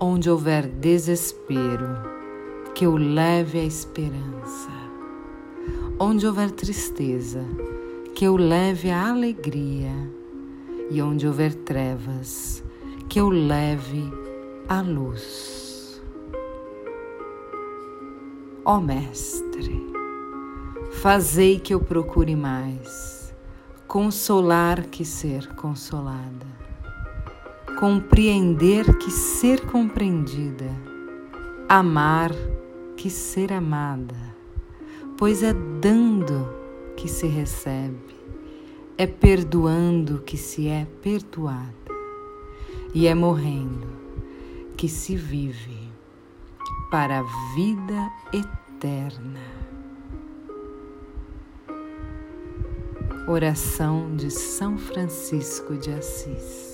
Onde houver desespero, que eu leve a esperança. Onde houver tristeza, que eu leve a alegria. E onde houver trevas, que eu leve a luz. Ó Mestre, fazei que eu procure mais consolar que ser consolada, compreender que ser compreendida, amar que ser amada, pois é dando que se recebe, é perdoando que se é perdoada, e é morrendo que se vive para a vida eterna. Oração de São Francisco de Assis.